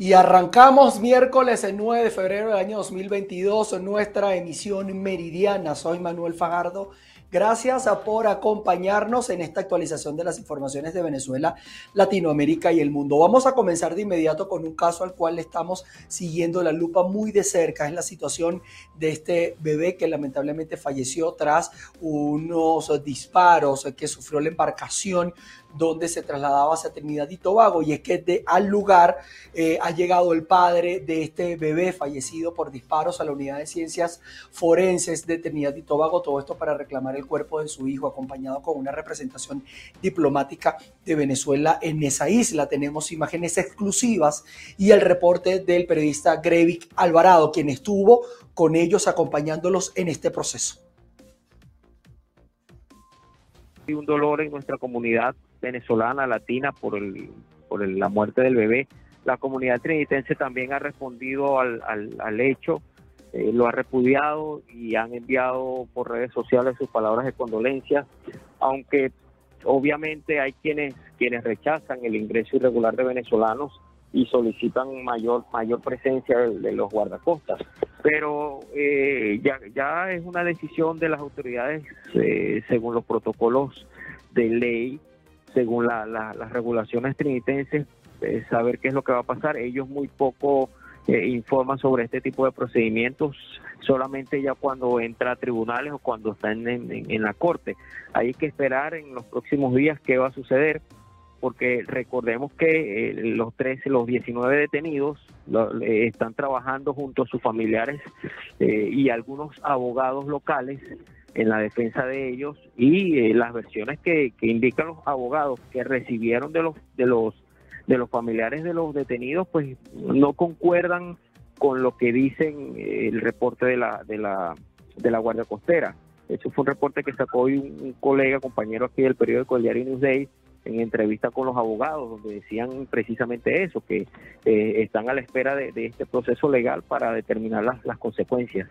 Y arrancamos miércoles el 9 de febrero del año 2022 en nuestra emisión meridiana. Soy Manuel Fajardo. Gracias por acompañarnos en esta actualización de las informaciones de Venezuela, Latinoamérica y el mundo. Vamos a comenzar de inmediato con un caso al cual estamos siguiendo la lupa muy de cerca. Es la situación de este bebé que lamentablemente falleció tras unos disparos que sufrió la embarcación donde se trasladaba hacia Trinidad y Tobago. Y es que de, al lugar eh, ha llegado el padre de este bebé fallecido por disparos a la unidad de ciencias forenses de Trinidad y Tobago. Todo esto para reclamar el cuerpo de su hijo, acompañado con una representación diplomática de Venezuela en esa isla. Tenemos imágenes exclusivas y el reporte del periodista Grevic Alvarado, quien estuvo con ellos acompañándolos en este proceso. un dolor en nuestra comunidad venezolana, latina, por, el, por la muerte del bebé. La comunidad trinitense también ha respondido al, al, hecho, eh, lo ha repudiado y han enviado por redes sociales sus palabras de condolencia, aunque obviamente hay quienes, quienes rechazan el ingreso irregular de venezolanos y solicitan mayor mayor presencia de, los guardacostas. Pero eh, ya, ya es una decisión de las autoridades eh, según los protocolos de ley según las regulaciones trinitenses, eh, saber qué es lo que va a pasar. Ellos muy poco eh, informan sobre este tipo de procedimientos, solamente ya cuando entra a tribunales o cuando está en, la corte. Hay que esperar en los próximos días qué va a suceder, porque recordemos que eh, los 13, los 19 detenidos están trabajando junto a sus familiares y algunos abogados locales en la defensa de ellos y eh, las versiones que, indican los abogados que recibieron de los de los de los familiares de los detenidos pues no concuerdan con lo que dicen eh, el reporte de la de la de la Guardia Costera. Eso fue un reporte que sacó hoy un, colega, compañero aquí del periódico El Diario Newsday, en entrevista con los abogados, donde decían precisamente eso, que eh, están a la espera de, este proceso legal para determinar las, las consecuencias.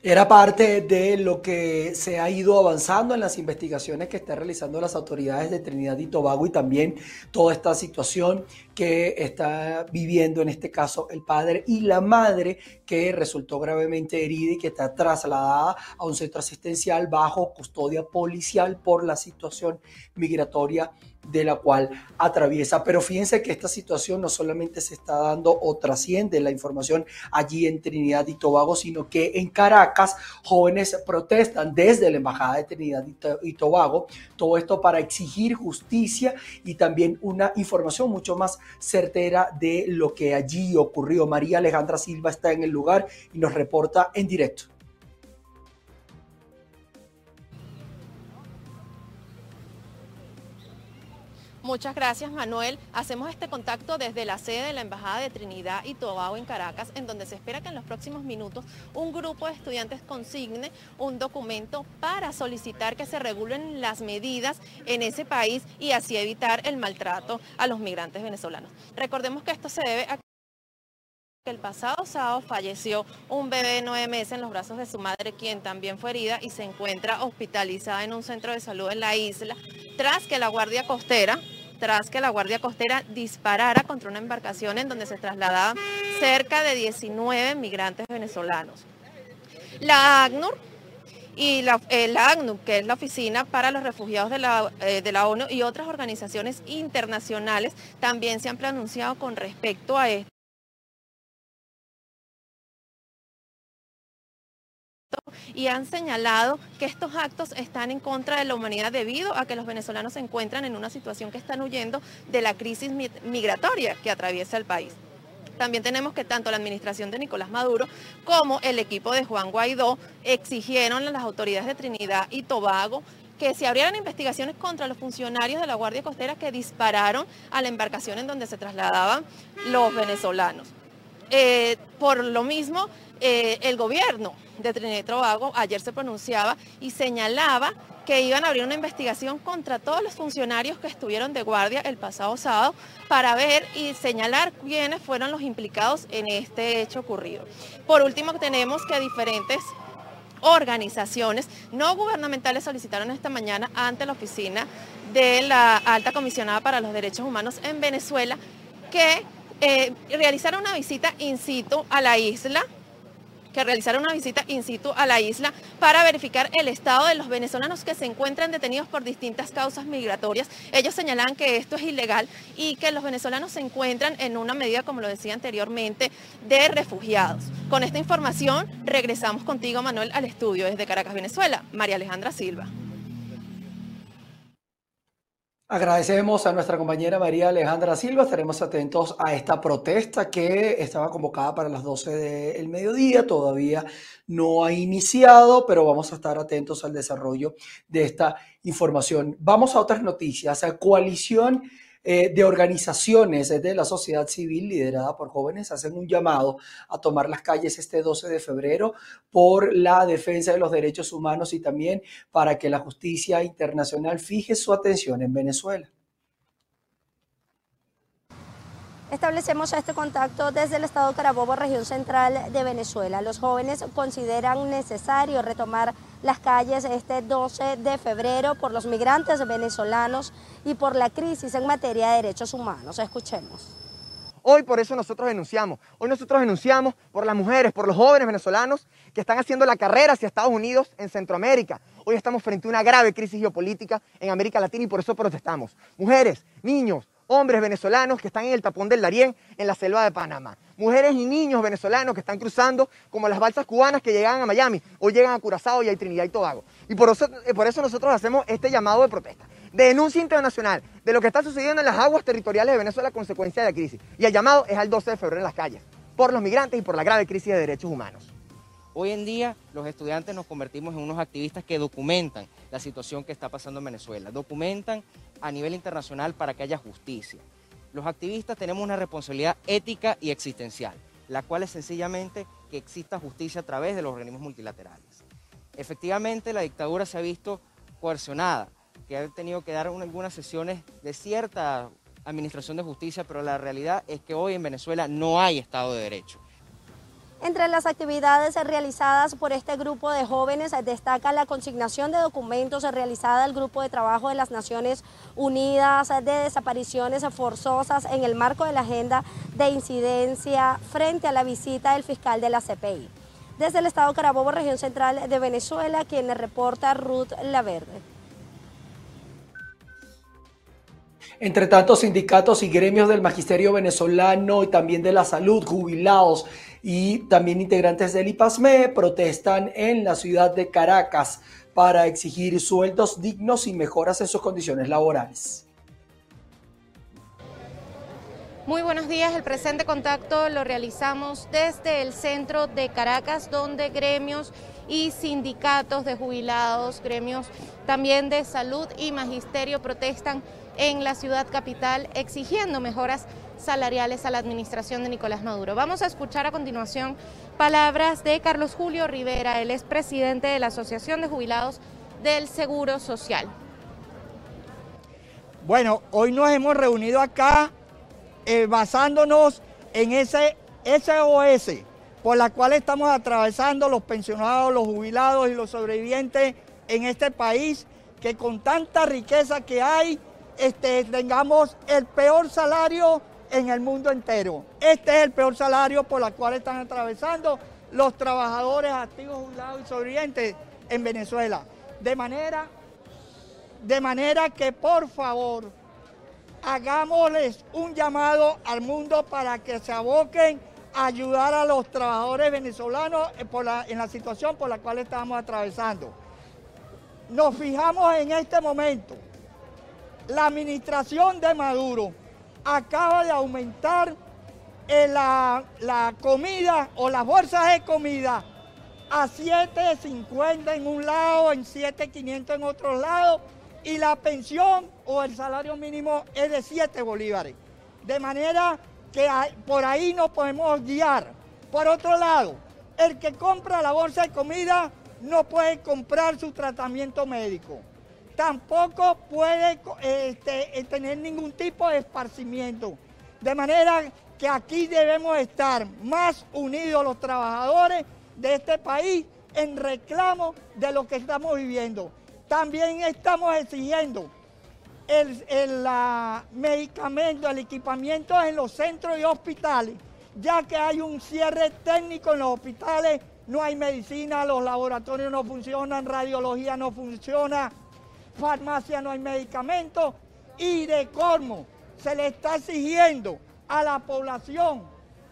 Era parte de lo que se ha ido avanzando en las investigaciones que están realizando las autoridades de Trinidad y Tobago y también toda esta situación que está viviendo en este caso el padre y la madre que resultó gravemente herida y que está trasladada a un centro asistencial bajo custodia policial por la situación migratoria de la cual atraviesa. Pero fíjense que esta situación no solamente se está dando o trasciende la información allí en Trinidad y Tobago, sino que en Caracas jóvenes protestan desde la Embajada de Trinidad y Tobago, todo esto para exigir justicia y también una información mucho más certera de lo que allí ocurrió. María Alejandra Silva está en el lugar y nos reporta en directo. Muchas gracias, Manuel. Hacemos este contacto desde la sede de la Embajada de Trinidad y Tobago en Caracas, en donde se espera que en los próximos minutos un grupo de estudiantes consigne un documento para solicitar que se regulen las medidas en ese país y así evitar el maltrato a los migrantes venezolanos. Recordemos que esto se debe a el pasado sábado falleció un bebé de nueve meses en los brazos de su madre, quien también fue herida y se encuentra hospitalizada en un centro de salud en la isla, tras que la Guardia Costera tras que la Guardia Costera disparara contra una embarcación en donde se trasladaban cerca de 19 migrantes venezolanos. La ACNUR y la, eh, que es la Oficina para los Refugiados de la, eh, de la ONU y otras organizaciones internacionales, también se han pronunciado con respecto a esto. Y han señalado que estos actos están en contra de la humanidad debido a que los venezolanos se encuentran en una situación que están huyendo de la crisis migratoria que atraviesa el país. También tenemos que tanto la administración de Nicolás Maduro como el equipo de Juan Guaidó exigieron a las autoridades de Trinidad y Tobago que se abrieran investigaciones contra los funcionarios de la Guardia Costera que dispararon a la embarcación en donde se trasladaban los venezolanos. Eh, por lo mismo, eh, el gobierno de Trinidad y Tobago ayer se pronunciaba y señalaba que iban a abrir una investigación contra todos los funcionarios que estuvieron de guardia el pasado sábado para ver y señalar quiénes fueron los implicados en este hecho ocurrido. Por último, tenemos que diferentes organizaciones no gubernamentales solicitaron esta mañana ante la oficina de la alta comisionada para los derechos humanos en Venezuela que eh, realizaron una visita in situ a la isla que realizaron una visita in situ a la isla para verificar el estado de los venezolanos que se encuentran detenidos por distintas causas migratorias. Ellos señalan que esto es ilegal y que los venezolanos se encuentran en una medida, como lo decía anteriormente, de refugiados. Con esta información regresamos contigo, Manuel, al estudio desde Caracas, Venezuela. María Alejandra Silva. Agradecemos a nuestra compañera María Alejandra Silva. Estaremos atentos a esta protesta que estaba convocada para las 12 del mediodía. Todavía no ha iniciado, pero vamos a estar atentos al desarrollo de esta información. Vamos a otras noticias. La coalición eh, de organizaciones de la sociedad civil liderada por jóvenes hacen un llamado a tomar las calles este 12 de febrero por la defensa de los derechos humanos y también para que la justicia internacional fije su atención en Venezuela. Establecemos este contacto desde el estado Carabobo, región central de Venezuela. Los jóvenes consideran necesario retomar las calles este 12 de febrero por los migrantes venezolanos y por la crisis en materia de derechos humanos. Escuchemos. Hoy por eso nosotros denunciamos. Hoy nosotros denunciamos por las mujeres, por los jóvenes venezolanos que están haciendo la carrera hacia Estados Unidos en Centroamérica. Hoy estamos frente a una grave crisis geopolítica en América Latina y por eso protestamos. Mujeres, niños, hombres venezolanos que están en el tapón del Darién, en la selva de Panamá. Mujeres y niños venezolanos que están cruzando como las balsas cubanas que llegan a Miami o llegan a Curazao y a Trinidad y Tobago. Y por eso, eh, por eso nosotros hacemos este llamado de protesta, de denuncia internacional de lo que está sucediendo en las aguas territoriales de Venezuela a consecuencia de la crisis. Y el llamado es al 12 de febrero en las calles, por los migrantes y por la grave crisis de derechos humanos. Hoy en día los estudiantes nos convertimos en unos activistas que documentan la situación que está pasando en Venezuela, documentan a nivel internacional para que haya justicia. Los activistas tenemos una responsabilidad ética y existencial, la cual es sencillamente que exista justicia a través de los organismos multilaterales. Efectivamente, la dictadura se ha visto coercionada, que ha tenido que dar algunas sesiones de cierta administración de justicia, pero la realidad es que hoy en Venezuela no hay Estado de Derecho. Entre las actividades realizadas por este grupo de jóvenes destaca la consignación de documentos realizada al Grupo de Trabajo de las Naciones Unidas de desapariciones forzosas en el marco de la agenda de incidencia frente a la visita del fiscal de la CPI. Desde el Estado Carabobo, región central de Venezuela, quien reporta Ruth Laverde. Entre tanto, sindicatos y gremios del magisterio venezolano y también de la salud, jubilados y también integrantes del IPASME protestan en la ciudad de Caracas para exigir sueldos dignos y mejoras en sus condiciones laborales. Muy buenos días, el presente contacto lo realizamos desde el centro de Caracas, donde gremios y sindicatos de jubilados, gremios también de salud y magisterio protestan en la ciudad capital exigiendo mejoras salariales a la administración de Nicolás Maduro. Vamos a escuchar a continuación palabras de Carlos Julio Rivera, el expresidente de la Asociación de Jubilados del Seguro Social. Bueno, hoy nos hemos reunido acá eh, basándonos en ese SOS por la cual estamos atravesando los pensionados, los jubilados y los sobrevivientes en este país, que con tanta riqueza que hay, este, tengamos el peor salario en el mundo entero. Este es el peor salario por el cual están atravesando los trabajadores activos, jubilados y sobrevivientes en Venezuela. De manera, de manera que por favor hagámosles un llamado al mundo para que se aboquen ayudar a los trabajadores venezolanos en la situación por la cual estamos atravesando. Nos fijamos en este momento la administración de Maduro acaba de aumentar eh, la, la, comida o las bolsas de comida a 7.50 en un lado, en 7.500 en otro lado, y la pensión o el salario mínimo es de 7 bolívares. De manera que por ahí nos podemos guiar. Por otro lado, el que compra la bolsa de comida no puede comprar su tratamiento médico tampoco puede este, eh, tener ningún tipo de esparcimiento. De manera que aquí debemos estar más unidos los trabajadores de este país en reclamo de lo que estamos viviendo. También estamos exigiendo el, el medicamento, el equipamiento en los centros y hospitales, ya que hay un cierre técnico en los hospitales, no hay medicina, los laboratorios no funcionan, radiología no funciona, farmacia no hay medicamentos y de colmo se le está exigiendo a la población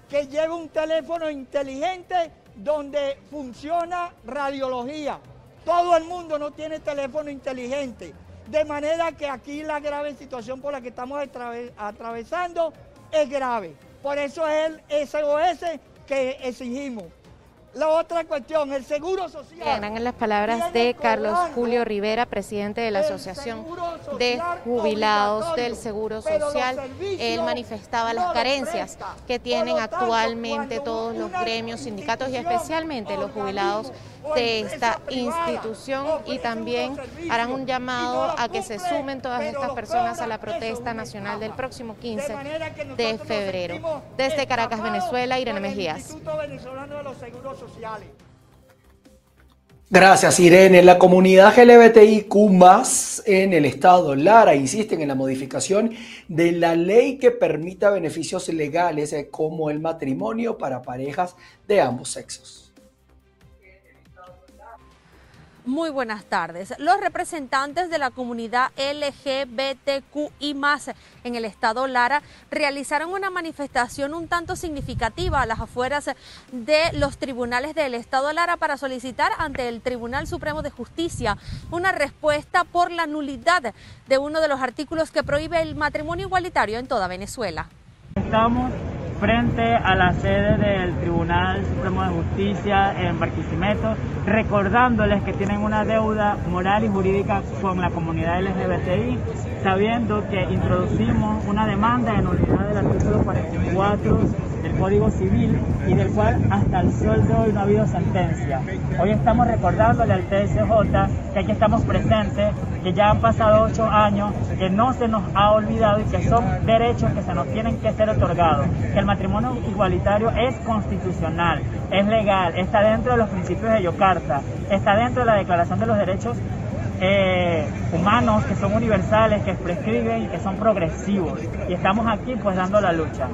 que lleve un teléfono inteligente donde funciona radiología. Todo el mundo no tiene teléfono inteligente. De manera que aquí la grave situación por la que estamos atravesando es grave. Por eso es el SOS que exigimos. La otra cuestión, el seguro social. Eran las palabras de Carlos Julio Rivera, presidente de la Asociación de Jubilados del Seguro Social. Él manifestaba las carencias que tienen actualmente todos los gremios, sindicatos y especialmente los jubilados de esta institución y también harán un llamado a que se sumen todas estas personas a la protesta nacional del próximo 15 de febrero. Desde Caracas, Venezuela, Irene Mejías. Gracias, Irene. La comunidad LGBTIQ en el estado Lara insisten en la modificación de la ley que permita beneficios legales eh, como el matrimonio para parejas de ambos sexos. Muy buenas tardes. Los representantes de la comunidad LGBTQI en el estado Lara realizaron una manifestación un tanto significativa a las afueras de los tribunales del estado Lara para solicitar ante el Tribunal Supremo de Justicia una respuesta por la nulidad de uno de los artículos que prohíbe el matrimonio igualitario en toda Venezuela. Estamos frente a la sede del Tribunal Supremo de Justicia en Barquisimeto, recordándoles que tienen una deuda moral y jurídica con la comunidad LGBTI, sabiendo que introducimos una demanda en unidad del artículo 44 del Código Civil y del cual hasta el sol de hoy no ha habido sentencia. Hoy estamos recordándole al TSJ que aquí estamos presentes, que ya han pasado ocho años, que no se nos ha olvidado y que son derechos que se nos tienen que ser otorgados, que el matrimonio igualitario es constitucional, es legal, está dentro de los principios de Yocarta, está dentro de la Declaración de los Derechos eh, humanos que son universales, que prescriben y que son progresivos. Y estamos aquí pues dando la lucha.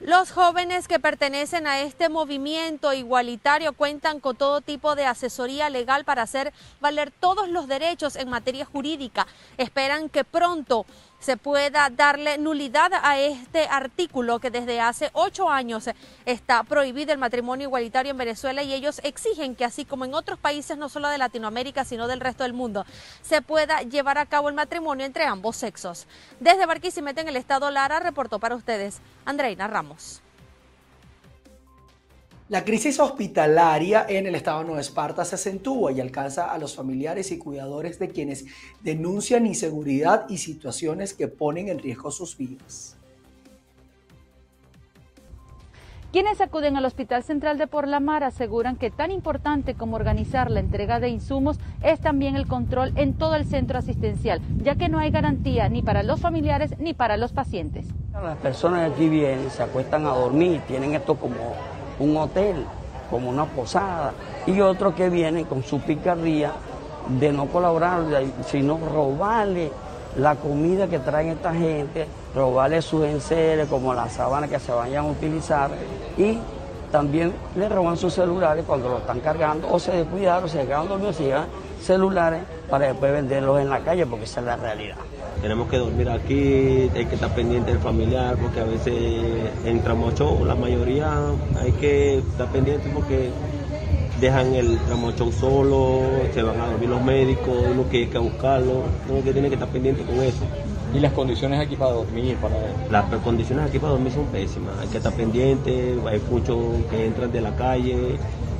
Los jóvenes que pertenecen a este movimiento igualitario cuentan con todo tipo de asesoría legal para hacer valer todos los derechos en materia jurídica. Esperan que pronto se pueda darle nulidad a este artículo que desde hace ocho años está prohibido el matrimonio igualitario en Venezuela y ellos exigen que así como en otros países no solo de Latinoamérica sino del resto del mundo se pueda llevar a cabo el matrimonio entre ambos sexos. Desde Barquisimeto en el estado Lara reportó para ustedes Andreina Ramos. La crisis hospitalaria en el estado de Nueva Esparta se acentúa y alcanza a los familiares y cuidadores de quienes denuncian inseguridad y situaciones que ponen en riesgo sus vidas. Quienes acuden al Hospital Central de Porlamar aseguran que tan importante como organizar la entrega de insumos es también el control en todo el centro asistencial, ya que no hay garantía ni para los familiares ni para los pacientes. Las personas de aquí vienen, se acuestan a dormir, tienen esto como un hotel, como una posada, y otros que vienen con su picardía de no colaborar, sino robarle la comida que traen esta gente, robarle sus enseres como las sábanas que se vayan a utilizar y también le roban sus celulares cuando lo están cargando o se descuidaron, se quedan dormidos, se llevan celulares para después venderlos en la calle porque esa es la realidad tenemos que dormir aquí, hay que estar pendiente del familiar, porque a veces entramos show, la mayoría hay que estar pendiente porque dejan el tramo show solo, se van a dormir los médicos, uno que hay que buscarlo, uno que tiene que estar pendiente con eso. ¿Y las condiciones aquí para dormir? Para... Las condiciones aquí para dormir son pésimas, hay que estar pendiente, hay muchos que entran de la calle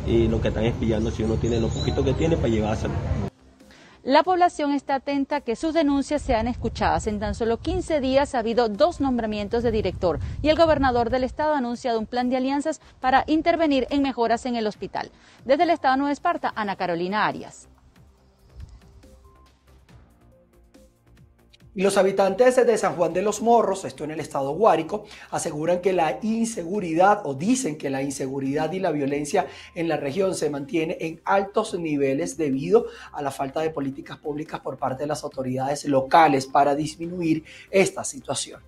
y lo que están espillando si uno tiene lo poquito que tiene para llevárselo. La población está atenta a que sus denuncias sean escuchadas. En tan solo 15 días ha habido dos nombramientos de director y el gobernador del estado ha anunciado un plan de alianzas para intervenir en mejoras en el hospital. Desde el estado de Nueva Esparta, Ana Carolina Arias. Y los habitantes de San Juan de los Morros, esto en el estado Guárico, aseguran que la inseguridad o dicen que la inseguridad y la violencia en la región se mantiene en altos niveles debido a la falta de políticas públicas por parte de las autoridades locales para disminuir esta situación.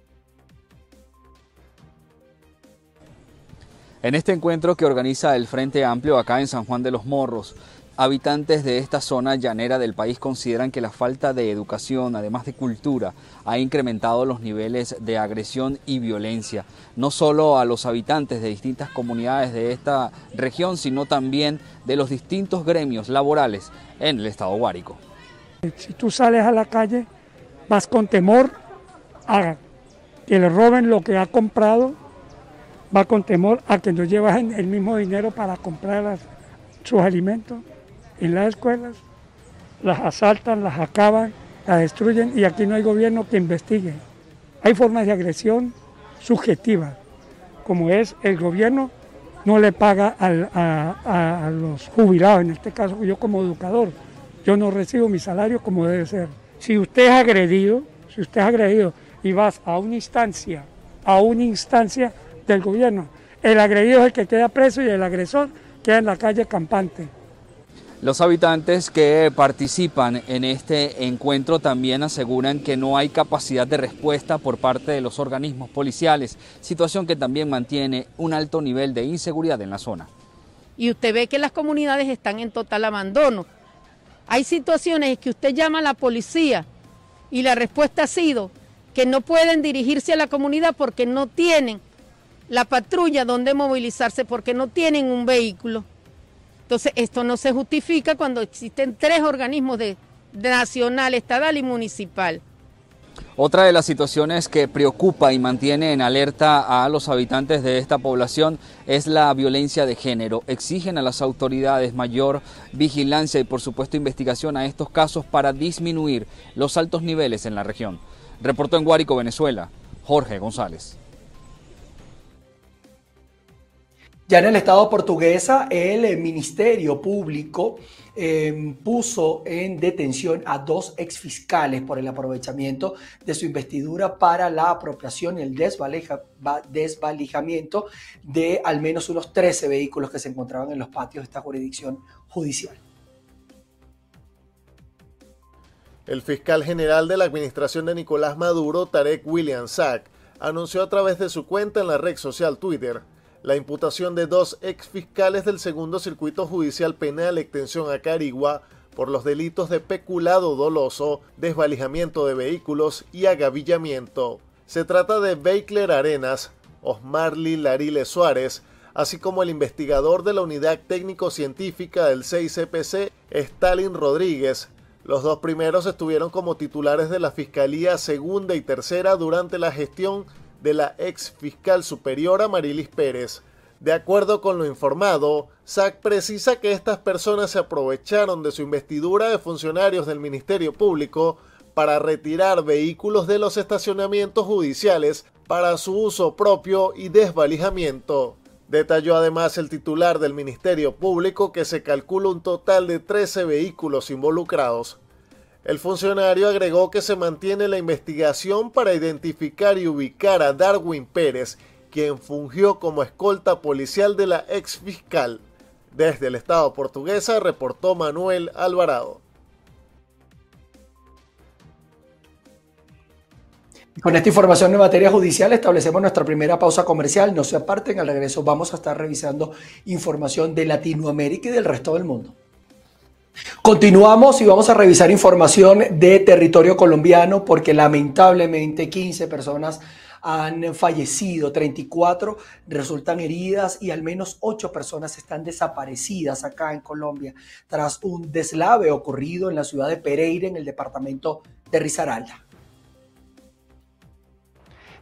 En este encuentro que organiza el Frente Amplio acá en San Juan de los Morros, Habitantes de esta zona llanera del país consideran que la falta de educación, además de cultura, ha incrementado los niveles de agresión y violencia, no solo a los habitantes de distintas comunidades de esta región, sino también de los distintos gremios laborales en el estado Guárico. Si tú sales a la calle, vas con temor a que le roben lo que ha comprado, va con temor a que no llevas el mismo dinero para comprar sus alimentos en las escuelas, las asaltan, las acaban, las destruyen y aquí no hay gobierno que investigue. Hay formas de agresión subjetivas, como es el gobierno no le paga a, a, los jubilados, en este caso yo como educador, yo no recibo mi salario como debe ser. Si usted es agredido, si usted es agredido y vas a una instancia, a una instancia del gobierno, el agredido es el que queda preso y el agresor queda en la calle campante. Los habitantes que participan en este encuentro también aseguran que no hay capacidad de respuesta por parte de los organismos policiales, situación que también mantiene un alto nivel de inseguridad en la zona. Y usted ve que las comunidades están en total abandono. Hay situaciones que usted llama a la policía y la respuesta ha sido que no pueden dirigirse a la comunidad porque no tienen la patrulla donde movilizarse, porque no tienen un vehículo. Entonces, esto no se justifica cuando existen tres organismos de, nacional, estatal y municipal. Otra de las situaciones que preocupa y mantiene en alerta a los habitantes de esta población es la violencia de género. Exigen a las autoridades mayor vigilancia y por supuesto investigación a estos casos para disminuir los altos niveles en la región. Reportó en Guárico, Venezuela, Jorge González. Ya en el Estado portuguesa, el eh, Ministerio Público em, puso en detención a dos exfiscales por el aprovechamiento de su investidura para la apropiación y el desvalijamiento de al menos unos 13 vehículos que se encontraban en los patios de esta jurisdicción judicial. El fiscal general de la administración de Nicolás Maduro, Tarek William Sack, anunció a través de su cuenta en la red social Twitter la imputación de dos ex fiscales del segundo circuito judicial penal extensión a Carigua por los delitos de peculado doloso, desvalijamiento de vehículos y agavillamiento. Se trata de Beikler Arenas, Osmarly Larile Suárez, así como el investigador de la Unidad Técnico-Científica del 6CPC, Stalin Rodríguez. Los dos primeros estuvieron como titulares de la Fiscalía Segunda y Tercera durante la gestión de la ex fiscal superiora Marilis Pérez. De acuerdo con lo informado, SAC precisa que estas personas se aprovecharon de su investidura de funcionarios del Ministerio Público para retirar vehículos de los estacionamientos judiciales para su uso propio y desvalijamiento. Detalló además el titular del Ministerio Público que se calcula un total de 13 vehículos involucrados. El funcionario agregó que se mantiene la investigación para identificar y ubicar a Darwin Pérez, quien fungió como escolta policial de la ex fiscal. Desde el Estado portuguesa reportó Manuel Alvarado. Con esta información en materia judicial establecemos nuestra primera pausa comercial. No se aparten, al regreso vamos a estar revisando información de Latinoamérica y del resto del mundo. Continuamos y vamos a revisar información de territorio colombiano porque lamentablemente 15 personas han fallecido, 34 resultan heridas y al menos 8 personas están desaparecidas acá en Colombia tras un deslave ocurrido en la ciudad de Pereira en el departamento de Risaralda.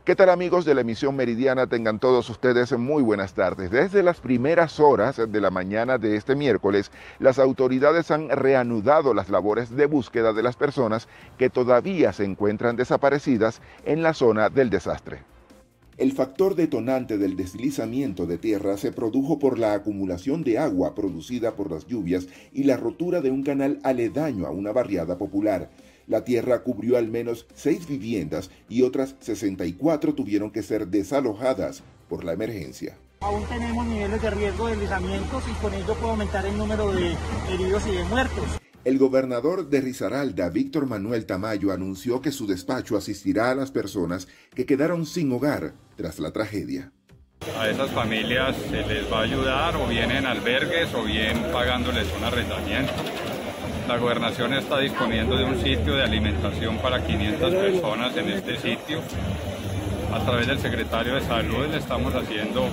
¿Qué tal amigos de la emisión meridiana? Tengan todos ustedes muy buenas tardes. Desde las primeras horas de la mañana de este miércoles, las autoridades han reanudado las labores de búsqueda de las personas que todavía se encuentran desaparecidas en la zona del desastre. El factor detonante del deslizamiento de tierra se produjo por la acumulación de agua producida por las lluvias y la rotura de un canal aledaño a una barriada popular. La tierra cubrió al menos seis viviendas y otras 64 tuvieron que ser desalojadas por la emergencia. Aún tenemos niveles de riesgo de deslizamientos y con ello puede aumentar el número de heridos y de muertos. El gobernador de Risaralda, Víctor Manuel Tamayo, anunció que su despacho asistirá a las personas que quedaron sin hogar tras la tragedia. A esas familias se les va a ayudar o bien en albergues o bien pagándoles un arrendamiento. La gobernación está disponiendo de un sitio de alimentación para 500 personas en este sitio a través del secretario de salud le estamos haciendo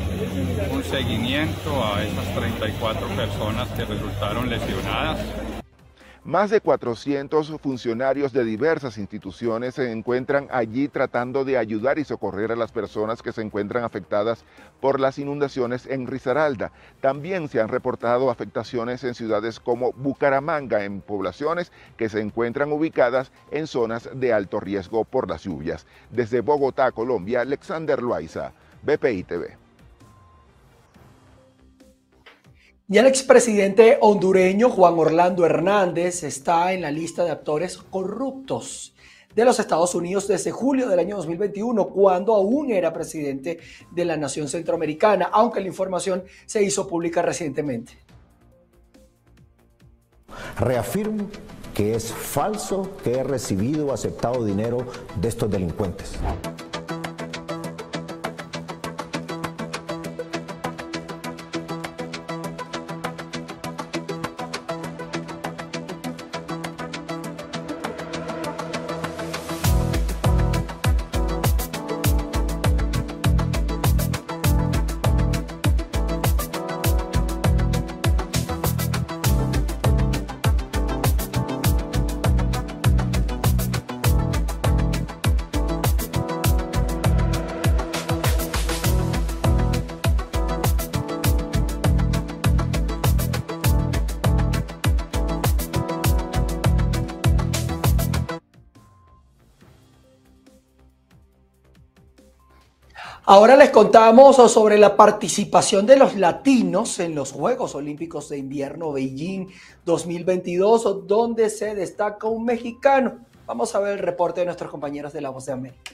un seguimiento a esas 34 personas que resultaron lesionadas. Más de 400 funcionarios de diversas instituciones se encuentran allí tratando de ayudar y socorrer a las personas que se encuentran afectadas por las inundaciones en Risaralda. También se han reportado afectaciones en ciudades como Bucaramanga, en poblaciones que se encuentran ubicadas en zonas de alto riesgo por las lluvias. Desde Bogotá, Colombia, Alexander Loaiza, BPI TV. Y el expresidente hondureño Juan Orlando Hernández está en la lista de actores corruptos de los Estados Unidos desde julio del año 2021, cuando aún era presidente de la nación centroamericana, aunque la información se hizo pública recientemente. Reafirmo que es falso que he recibido o aceptado dinero de estos delincuentes. Ahora les contamos sobre la participación de los latinos en los Juegos Olímpicos de Invierno Beijing 2022, donde se destaca un mexicano. Vamos a ver el reporte de nuestros compañeros de La Voz de América.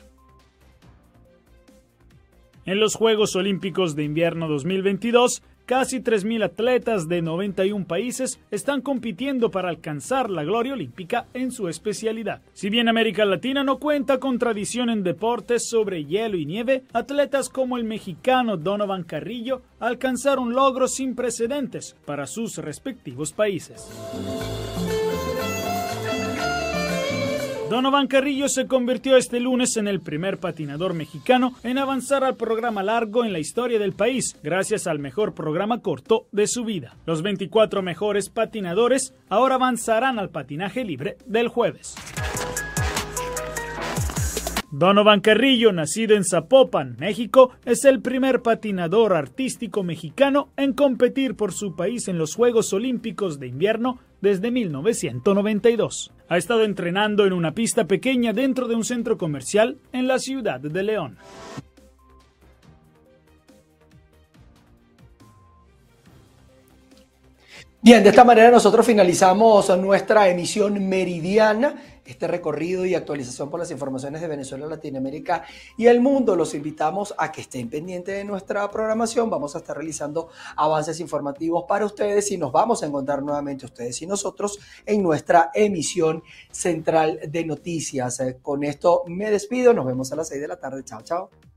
En los Juegos Olímpicos de Invierno 2022, Casi 3.000 atletas de 91 países están compitiendo para alcanzar la gloria olímpica en su especialidad. Si bien América Latina no cuenta con tradición en deportes sobre hielo y nieve, atletas como el mexicano Donovan Carrillo alcanzaron logros sin precedentes para sus respectivos países. Donovan Carrillo se convirtió este lunes en el primer patinador mexicano en avanzar al programa largo en la historia del país, gracias al mejor programa corto de su vida. Los 24 mejores patinadores ahora avanzarán al patinaje libre del jueves. Donovan Carrillo, nacido en Zapopan, México, es el primer patinador artístico mexicano en competir por su país en los Juegos Olímpicos de Invierno desde 1992. Ha estado entrenando en una pista pequeña dentro de un centro comercial en la ciudad de León. Bien, de esta manera nosotros finalizamos nuestra emisión meridiana, este recorrido y actualización por las informaciones de Venezuela, Latinoamérica y el mundo. Los invitamos a que estén pendientes de nuestra programación. Vamos a estar realizando avances informativos para ustedes y nos vamos a encontrar nuevamente ustedes y nosotros en nuestra emisión central de noticias. Con esto me despido. Nos vemos a las 6 de la tarde. Chao, chao.